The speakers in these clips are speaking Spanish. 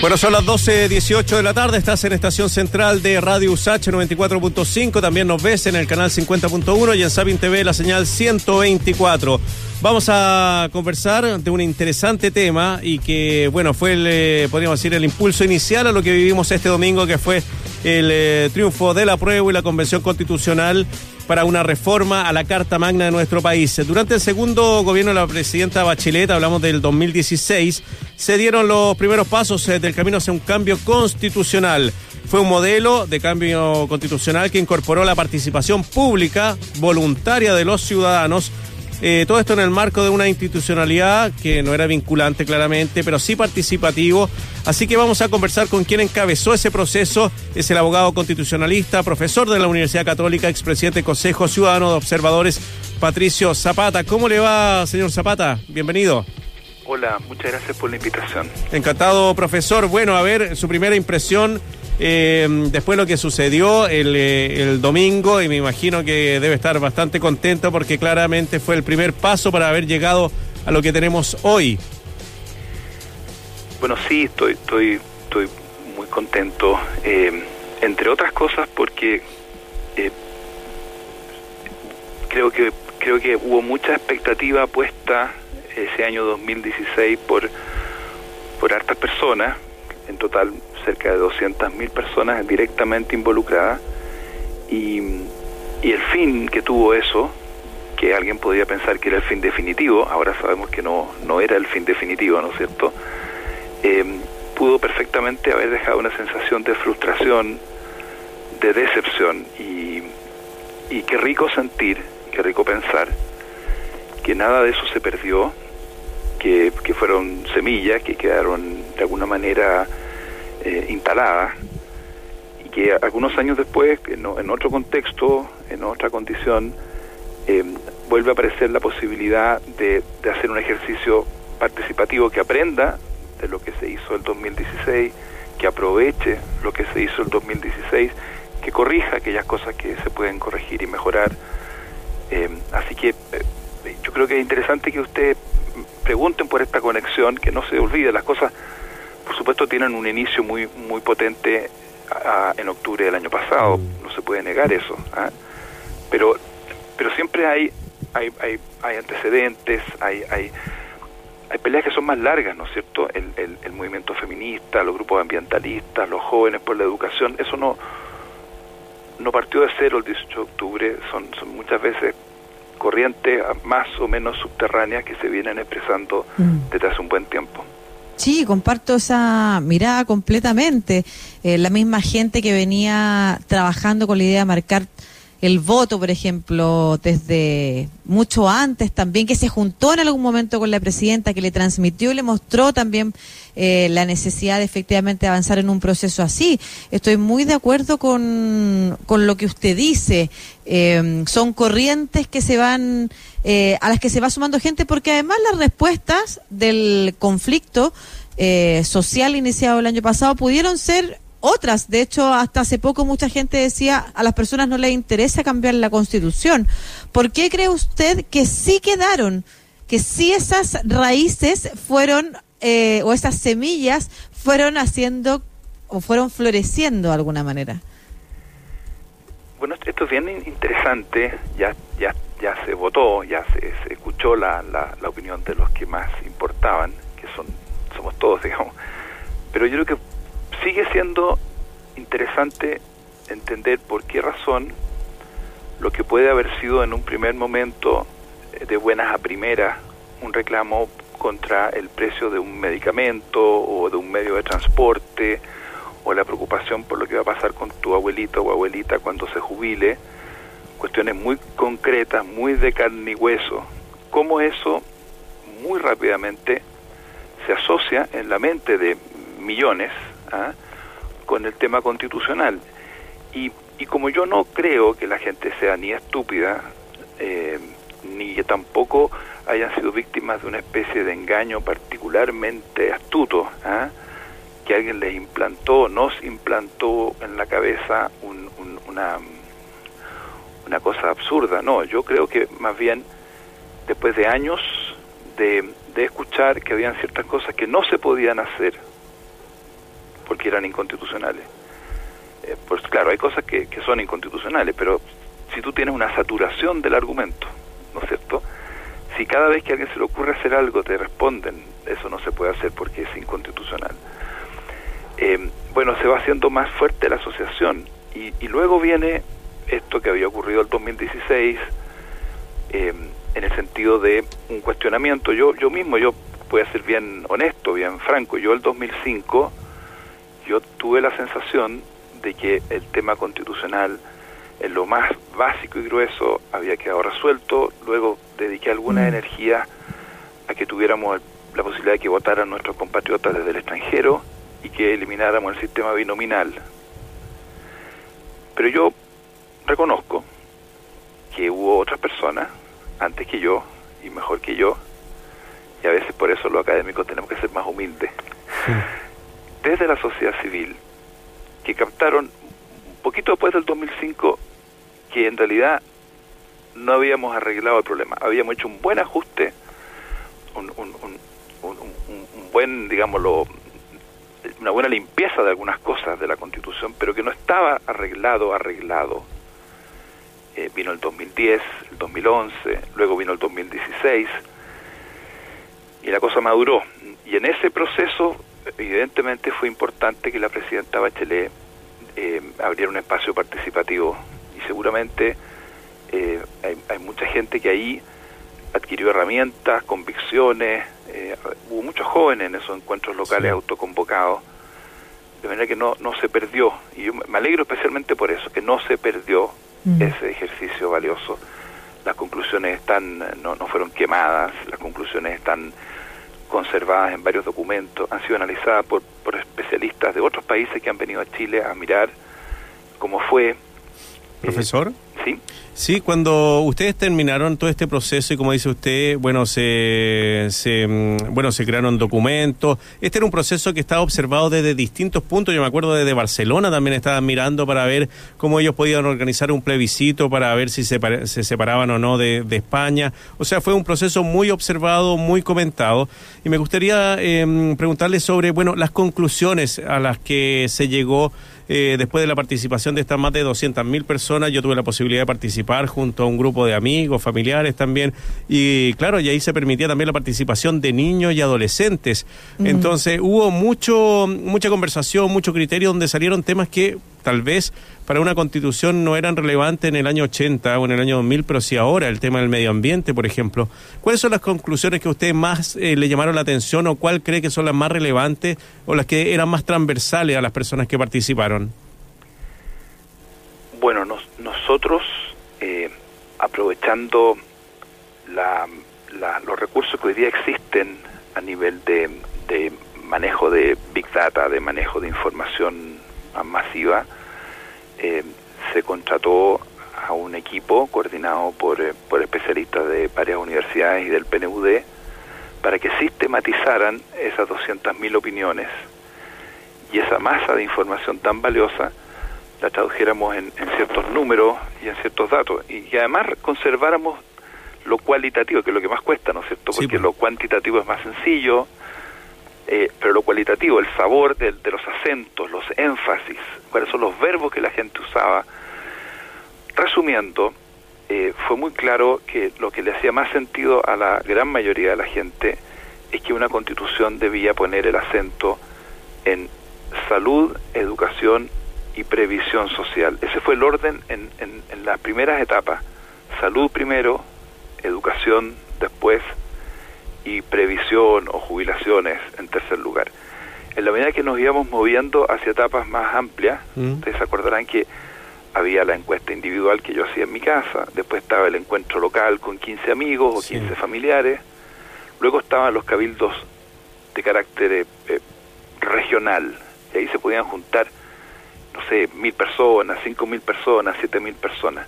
Bueno, son las 12.18 de la tarde, estás en estación central de Radio USACH 94.5, también nos ves en el canal 50.1 y en Sabin TV la señal 124. Vamos a conversar de un interesante tema y que, bueno, fue el, eh, podríamos decir, el impulso inicial a lo que vivimos este domingo, que fue el eh, triunfo de la prueba y la Convención Constitucional para una reforma a la Carta Magna de nuestro país. Durante el segundo gobierno de la presidenta Bachelet, hablamos del 2016, se dieron los primeros pasos eh, del camino hacia un cambio constitucional. Fue un modelo de cambio constitucional que incorporó la participación pública voluntaria de los ciudadanos eh, todo esto en el marco de una institucionalidad que no era vinculante claramente, pero sí participativo. Así que vamos a conversar con quien encabezó ese proceso. Es el abogado constitucionalista, profesor de la Universidad Católica, expresidente del Consejo Ciudadano de Observadores, Patricio Zapata. ¿Cómo le va, señor Zapata? Bienvenido. Hola, muchas gracias por la invitación. Encantado, profesor. Bueno, a ver, su primera impresión eh, después lo que sucedió el, eh, el, domingo, y me imagino que debe estar bastante contento porque claramente fue el primer paso para haber llegado a lo que tenemos hoy. Bueno, sí, estoy, estoy, estoy muy contento, eh, entre otras cosas porque eh, creo que creo que hubo mucha expectativa puesta ese año 2016 por por hartas personas, en total cerca de 200.000 personas directamente involucradas y, y, el fin que tuvo eso, que alguien podría pensar que era el fin definitivo, ahora sabemos que no, no era el fin definitivo, ¿no es cierto? Eh, pudo perfectamente haber dejado una sensación de frustración, de decepción y, y qué rico sentir, qué rico pensar que nada de eso se perdió, que, fueron semillas que quedaron de alguna manera eh, instalada y que algunos años después, en, en otro contexto, en otra condición, eh, vuelve a aparecer la posibilidad de, hacer un ejercicio participativo que aprenda de lo que se hizo el 2016, que aproveche lo que se hizo el 2016, que corrija aquellas cosas que se pueden corregir y mejorar. Eh, así que eh, yo creo que es interesante que ustedes pregunten por esta conexión, que no se olvide las cosas por supuesto tienen un inicio muy muy potente a, en octubre del año pasado, Mm. no se puede negar eso, ¿ah? pero pero siempre hay hay, hay, hay antecedentes, hay, hay hay peleas que son más largas, ¿no es cierto? El, el, el movimiento feminista, los grupos ambientalistas, los jóvenes por la educación, eso no no partió de cero el 18 de octubre, son, son muchas veces corrientes más o menos subterráneas que se vienen expresando Mm. desde hace un buen tiempo. Sí, comparto esa mirada completamente. Eh, la misma gente que venía trabajando con la idea de marcar el voto, por ejemplo, desde mucho antes también, que se juntó en algún momento con la presidenta, que le transmitió y le mostró también eh, la necesidad de efectivamente avanzar en un proceso así. Estoy muy de acuerdo con, con lo que usted dice. Eh, son corrientes que se van, eh, a las que se va sumando gente, porque además las respuestas del conflicto eh, social iniciado el año pasado pudieron ser otras. De hecho, hasta hace poco mucha gente decía a las personas no les interesa cambiar la constitución. ¿Por qué cree usted que sí quedaron, que sí esas raíces fueron, eh, o esas semillas fueron haciendo o fueron floreciendo de alguna manera? Bueno, esto es bien interesante, ya ya ya se votó, ya se, se escuchó la, la, la, opinión de los que más importaban, que son somos todos, digamos. Pero yo creo que sigue siendo interesante entender por qué razón lo que puede haber sido en un primer momento eh, de buenas a primeras un reclamo contra el precio de un medicamento o de un medio de transporte o la preocupación por lo que va a pasar con tu abuelito o abuelita cuando se jubile, cuestiones muy concretas, muy de carne y hueso, cómo eso muy rápidamente se asocia en la mente de millones ¿ah? con el tema constitucional. Y, y, como yo no creo que la gente sea ni estúpida, eh, ni tampoco hayan sido víctimas de una especie de engaño particularmente astuto, ¿ah? que alguien les implantó, nos implantó en la cabeza un, una, una cosa absurda. No, yo creo que más bien después de años de, de escuchar que habían ciertas cosas que no se podían hacer porque eran inconstitucionales. Eh, pues claro, hay cosas que, son inconstitucionales, pero si tú tienes una saturación del argumento, ¿no es cierto? Si cada vez que a alguien se le ocurre hacer algo te responden, eso no se puede hacer porque es inconstitucional. Eh, bueno, se va haciendo más fuerte la asociación y, y luego viene esto que había ocurrido el 2016 eh, en el sentido de un cuestionamiento. Yo, yo mismo, yo voy a ser bien honesto, bien franco, yo el 2005 yo tuve la sensación de que el tema constitucional en lo más básico y grueso había quedado resuelto, luego dediqué alguna mm. energía a que tuviéramos la posibilidad de que votaran nuestros compatriotas desde el extranjero y que elimináramos el sistema binominal. Pero yo reconozco que hubo otras personas antes que yo y mejor que yo, y a veces por eso los académicos tenemos que ser más humildes, desde la sociedad civil, que captaron un poquito después del 2005 que en realidad no habíamos arreglado el problema, habíamos hecho un buen ajuste, un, buen, digámoslo, una buena limpieza de algunas cosas de la Constitución, pero que no estaba arreglado, arreglado. Eh, vino el 2010, el 2011, luego vino el 2016, y la cosa maduró. Y en ese proceso, evidentemente, fue importante que la presidenta Bachelet eh, abriera un espacio participativo. Y seguramente eh, hay, hay mucha gente que ahí adquirió herramientas, convicciones, eh, hubo muchos jóvenes en esos encuentros locales autoconvocados, de manera que no, no se perdió, y yo me alegro especialmente por eso, que no se perdió mm. ese ejercicio valioso. Las conclusiones están, no, no fueron quemadas, las conclusiones están conservadas en varios documentos, han sido analizadas por, por especialistas de otros países que han venido a Chile a mirar cómo fue. Profesor. Sí. Sí, cuando ustedes terminaron todo este proceso y como dice usted, bueno, se, se, mm, bueno, se crearon documentos. Este era un proceso que estaba observado desde distintos puntos. Yo me acuerdo desde Barcelona también estaban mirando para ver cómo ellos podían organizar un plebiscito para ver si se, se separaban o no de, España. O sea, fue un proceso muy observado, muy comentado. Y me gustaría eh, preguntarle sobre, bueno, las conclusiones a las que se llegó eh, después de la participación de estas más de 200.000 personas, yo tuve la posibilidad de participar junto a un grupo de amigos, familiares también, y claro, y ahí se permitía también la participación de niños y adolescentes. Entonces hubo mucho, mucha conversación, mucho criterio donde salieron temas que tal vez para una constitución no eran relevantes en el año 80 o en el año 2000, pero sí ahora, el tema del medio ambiente, por ejemplo. ¿Cuáles son las conclusiones que a usted más eh, le llamaron la atención o cuál cree que son las más relevantes o las que eran más transversales a las personas que participaron? Bueno, nosotros, eh, aprovechando los recursos que hoy día existen a nivel de, de manejo de Big Data, de manejo de información masiva, eh, se contrató a un equipo coordinado por, eh, por especialistas de varias universidades y del PNUD para que sistematizaran esas 200.000 opiniones y esa masa de información tan valiosa la tradujéramos en, ciertos números y en ciertos datos y además conserváramos lo cualitativo, que es lo que más cuesta, ¿no es cierto? Porque pues. lo cuantitativo es más sencillo, eh, pero lo cualitativo, el sabor de, los acentos, los énfasis, cuáles son los verbos que la gente usaba. Resumiendo, eh, fue muy claro que lo que le hacía más sentido a la gran mayoría de la gente es que una constitución debía poner el acento en salud, educación y previsión social. Ese fue el orden en, en, en las primeras etapas. Salud primero, educación después, y previsión o jubilaciones en tercer lugar. En la medida que nos íbamos moviendo hacia etapas más amplias, mm. ustedes se acordarán que había la encuesta individual que yo hacía en mi casa, después estaba el encuentro local con 15 amigos o 15 familiares, luego estaban los cabildos de carácter eh, eh, regional, y ahí se podían juntar, no sé, mil personas, cinco mil personas, siete mil personas.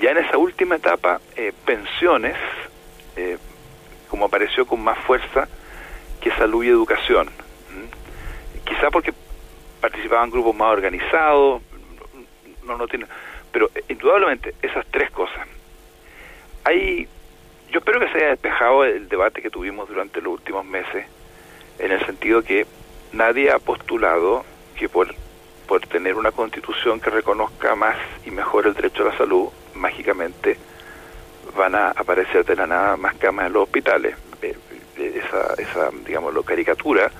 Ya en esa última etapa, eh, pensiones, eh, como apareció con más fuerza que salud y educación. Quizá porque participaban grupos más organizados, no, no tiene, pero indudablemente esas tres cosas. Hay, yo espero que se haya despejado el debate que tuvimos durante los últimos meses, en el sentido que nadie ha postulado que por, por tener una constitución que reconozca más y mejor el derecho a la salud, mágicamente van a aparecer de la nada más camas en los hospitales. Eh, eh, esa, esa digamos, caricatura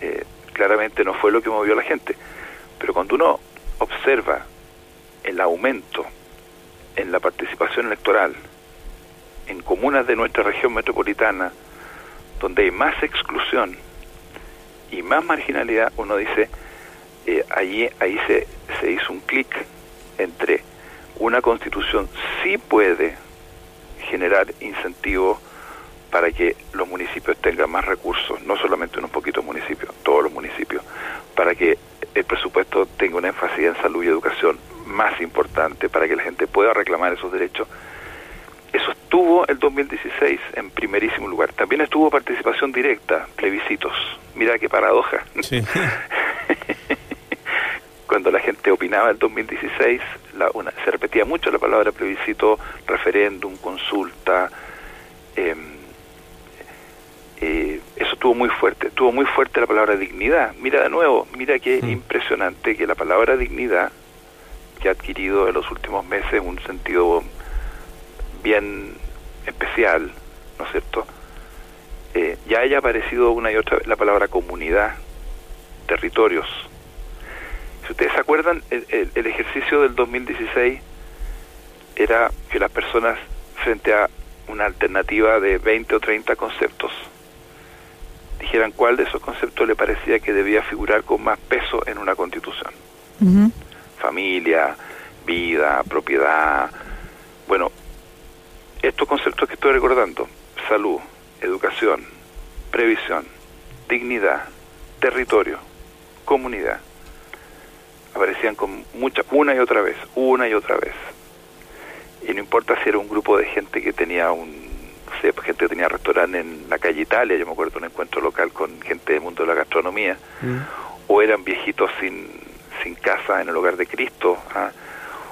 eh, claramente no fue lo que movió a la gente. Pero cuando uno observa el aumento en la participación electoral en comunas de nuestra región metropolitana, donde hay más exclusión y más marginalidad, uno dice, allí, ahí se, se hizo un clic entre una constitución sí puede generar incentivos para que los municipios tengan más recursos, no solamente unos poquitos municipios, todos los municipios, para que el presupuesto tenga una énfasis en salud y educación más importante, para que la gente pueda reclamar esos derechos. Eso estuvo el 2016 en primerísimo lugar. También estuvo participación directa, plebiscitos. Mira qué paradoja. Cuando la gente opinaba el 2016, la, una, se repetía mucho la palabra plebiscito, referéndum, consulta. Eh, eh, eso estuvo muy fuerte, estuvo muy fuerte la palabra dignidad. Mira de nuevo, mira qué impresionante que la palabra dignidad, que ha adquirido en los últimos meses un sentido bien especial, ¿no es cierto? Eh, ya haya aparecido una y otra vez la palabra comunidad, territorios. Si ustedes se acuerdan, el, el ejercicio del 2016 era que las personas frente a una alternativa de 20 o 30 conceptos dijeran cuál de esos conceptos le parecía que debía figurar con más peso en una constitución. Familia, vida, propiedad. Bueno, estos conceptos que estoy recordando, salud, educación, previsión, dignidad, territorio, comunidad, aparecían con mucha, una y otra vez, una y otra vez. Y no importa si era un grupo de gente que tenía un pues, gente que tenía restaurante en la calle Italia, yo me acuerdo de un encuentro local con gente del mundo de la gastronomía, mm. o eran viejitos sin, sin casa en el hogar de Cristo, ¿ah?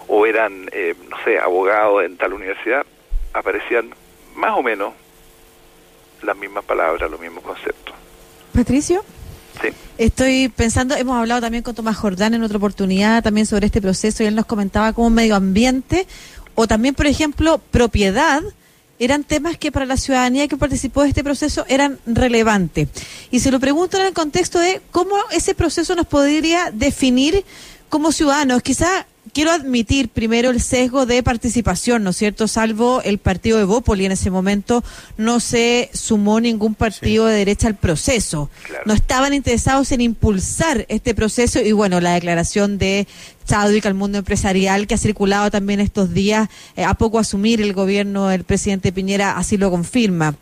o eran, eh, no sé, abogados en tal universidad, aparecían más o menos las mismas palabras, los mismos conceptos. Patricio. Sí. Estoy pensando, hemos hablado también con Tomás Jordán en otra oportunidad también sobre este proceso y él nos comentaba como medio ambiente o también, por ejemplo, propiedad eran temas que para la ciudadanía que participó de este proceso eran relevantes. Y se lo pregunto en el contexto de cómo ese proceso nos podría definir como ciudadanos. Quizá quiero admitir primero el sesgo de participación, ¿no es cierto? Salvo el partido de Bópoli en ese momento, no se sumó ningún partido de derecha al proceso. No estaban interesados en impulsar este proceso y bueno, la declaración de Chadwick al mundo empresarial que ha circulado también estos días, eh, a poco asumir el gobierno del presidente Piñera así lo confirma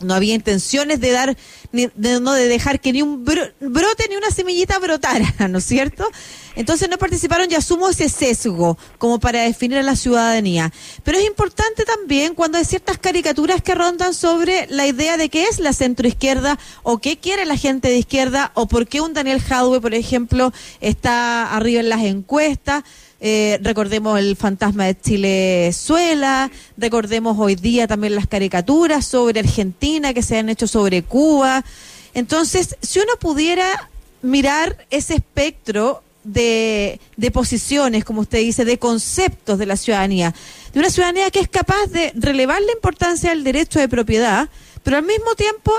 no había intenciones de dar, ni, de, no de dejar que ni un brote ni una semillita brotara, ¿no es cierto? Entonces no participaron y asumo ese sesgo como para definir a la ciudadanía. Pero es importante también cuando hay ciertas caricaturas que rondan sobre la idea de qué es la centroizquierda o qué quiere la gente de izquierda o por qué un Daniel Jadwe, por ejemplo, está arriba en las encuestas. Eh, recordemos el fantasma de Chilezuela, recordemos hoy día también las caricaturas sobre Argentina que se han hecho sobre Cuba. Entonces, si uno pudiera mirar ese espectro de, de, posiciones, como usted dice, de conceptos de la ciudadanía, de una ciudadanía que es capaz de relevar la importancia del derecho de propiedad, pero al mismo tiempo,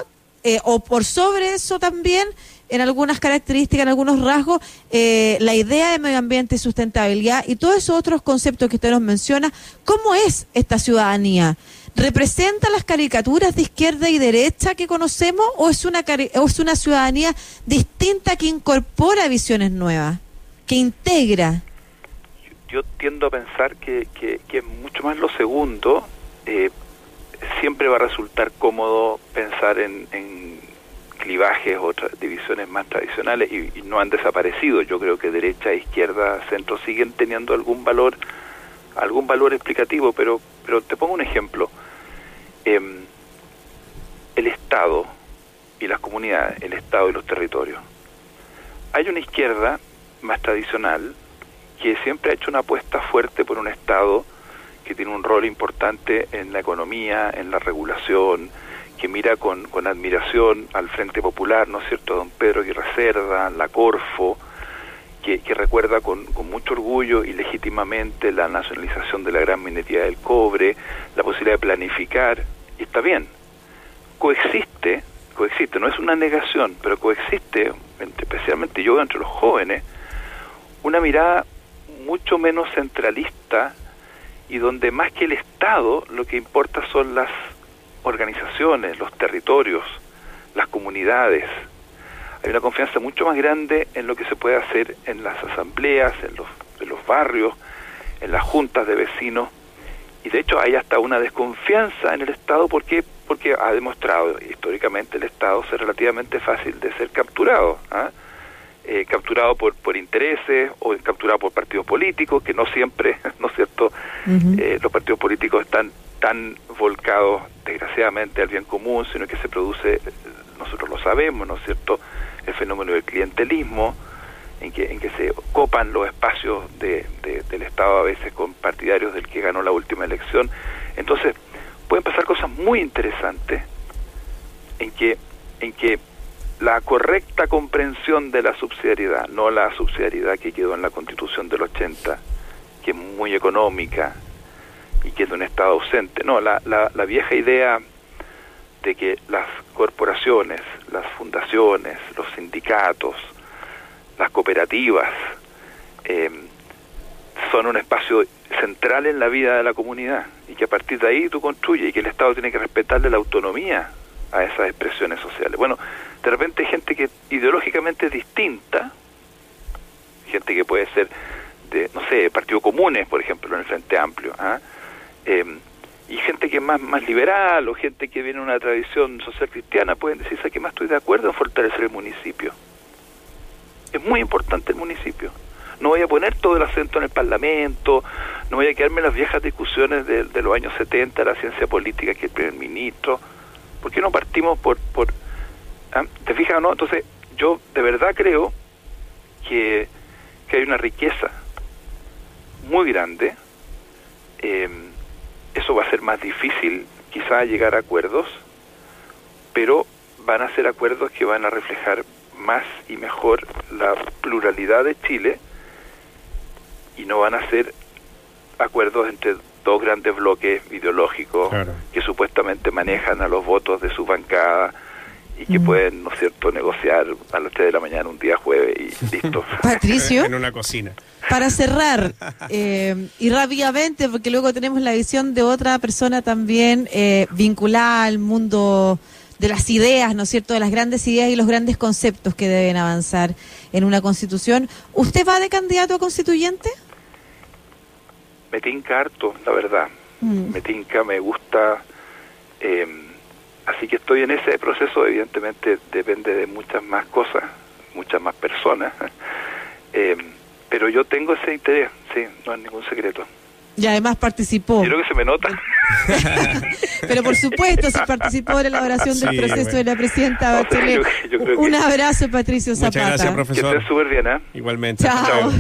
eh, o por sobre eso también, en algunas características, en algunos rasgos, eh, la idea de medio ambiente y sustentabilidad y todos esos otros conceptos que usted nos menciona, ¿cómo es esta ciudadanía? ¿Representa las caricaturas de izquierda y derecha que conocemos o es una, o es una ciudadanía distinta que incorpora visiones nuevas, que integra? Yo, tiendo a pensar que, que, mucho más lo segundo. Eh, siempre va a resultar cómodo pensar en clivajes o divisiones más tradicionales y, no han desaparecido. Yo creo que derecha, izquierda, centro siguen teniendo algún valor, algún valor explicativo, pero, pero te pongo un ejemplo. Em, el Estado y las comunidades, el Estado y los territorios. Hay una izquierda más tradicional que siempre ha hecho una apuesta fuerte por un Estado que tiene un rol importante en la economía, en la regulación, que mira con, con admiración al Frente Popular, ¿no es cierto?, don Pedro Aguirre Cerda, la Corfo, que, que recuerda con, con, mucho orgullo y legítimamente la nacionalización de la gran minería del cobre, la posibilidad de planificar, y está bien, coexiste, coexiste, no es una negación, pero coexiste, especialmente yo entre los jóvenes, una mirada mucho menos centralista y donde más que el Estado lo que importa son las organizaciones, los territorios, las comunidades. Hay una confianza mucho más grande en lo que se puede hacer en las asambleas, en los, en los barrios, en las juntas de vecinos. Y de hecho hay hasta una desconfianza en el Estado porque porque ha demostrado históricamente el Estado ser relativamente fácil de ser capturado. ¿ah? eh, capturado por, por intereses o capturado por partidos políticos, que no siempre, ¿no es cierto?, eh, los partidos políticos están tan volcados, desgraciadamente, al bien común, sino que se produce, nosotros lo sabemos, ¿no es cierto?, el fenómeno del clientelismo, en que, en que se copan los espacios de, del Estado a veces con partidarios del que ganó la última elección. Entonces, pueden pasar cosas muy interesantes en que, en que la correcta comprensión de la subsidiariedad, no la subsidiariedad que quedó en la Constitución del 80, que es muy económica y que es de un Estado ausente. No, la, la, la vieja idea de que las corporaciones, las fundaciones, los sindicatos, las cooperativas, eh, son un espacio central en la vida de la comunidad y que a partir de ahí tú construyes y que el Estado tiene que respetarle la autonomía a esas expresiones sociales. Bueno, de repente hay gente que ideológicamente es distinta, gente que puede ser de, no sé, Partido Comunes, por ejemplo, en el Frente Amplio, ¿ah? Em, y gente que es más, más liberal o gente que viene de una tradición social cristiana, pueden decir, ¿sabes qué más estoy de acuerdo en fortalecer el municipio? Es muy importante el municipio. No voy a poner todo el acento en el Parlamento, no voy a quedarme en las viejas discusiones de, de los años 70, la ciencia política que el primer ministro, ¿Por qué no partimos por... por ¿ah? ¿Te fijas o no? Entonces, yo de verdad creo que, que hay una riqueza muy grande. Eh, eso va a ser más difícil quizá llegar a acuerdos, pero van a ser acuerdos que van a reflejar más y mejor la pluralidad de Chile y no van a ser acuerdos entre dos grandes bloques ideológicos que supuestamente manejan a los votos de su bancada y que pueden, ¿no es cierto?, negociar a las 3 de la mañana un día jueves y listo. Patricio. en una cocina. Para cerrar, eh, y rápidamente, porque luego tenemos la visión de otra persona también eh, vinculada al mundo de las ideas, ¿no es cierto?, de las grandes ideas y los grandes conceptos que deben avanzar en una constitución. ¿Usted va de candidato a constituyente? me tinca harto, la verdad. Mm. Me tinca, me gusta. Eh, así que estoy en ese proceso, evidentemente depende de muchas más cosas, muchas más personas. eh, pero yo tengo ese interés, sí, no es ningún secreto. Y además participó. Creo que se me nota. Pero por supuesto, se participó en la elaboración del proceso de la presidenta Bachelet. Un abrazo, Patricio Zapata. Muchas gracias, profesor. Que estés súper bien, ¿eh? Igualmente. Chao.